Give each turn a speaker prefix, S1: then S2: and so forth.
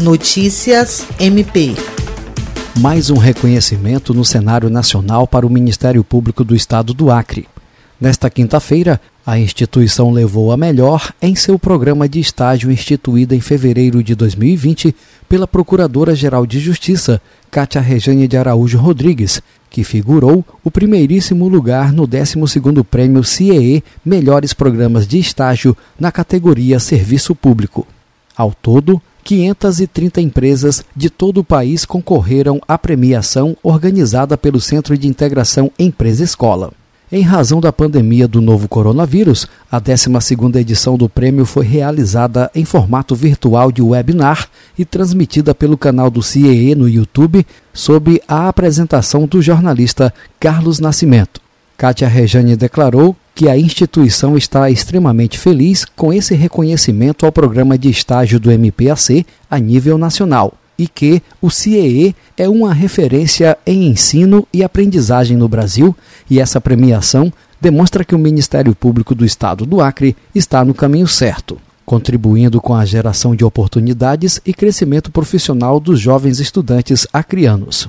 S1: Notícias MP.
S2: Mais um reconhecimento no cenário nacional para o Ministério Público do Estado do Acre. Nesta quinta-feira, a instituição levou a melhor em seu programa de estágio instituído em fevereiro de 2020 pela Procuradora-Geral de Justiça, Cátia Rejane de Araújo Rodrigues, que figurou o primeiríssimo lugar no 12º Prêmio CIEE Melhores Programas de Estágio na categoria Serviço Público. Ao todo, 530 empresas de todo o país concorreram à premiação organizada pelo Centro de Integração Empresa-Escola. Em razão da pandemia do novo coronavírus, a 12ª edição do prêmio foi realizada em formato virtual de webinar e transmitida pelo canal do CIEE no YouTube, sob a apresentação do jornalista Carlos Nascimento. Kátia Rejane declarou que a instituição está extremamente feliz com esse reconhecimento ao programa de estágio do MPAC a nível nacional e que o CIEE é uma referência em ensino e aprendizagem no Brasil e essa premiação demonstra que o Ministério Público do Estado do Acre está no caminho certo, contribuindo com a geração de oportunidades e crescimento profissional dos jovens estudantes acrianos.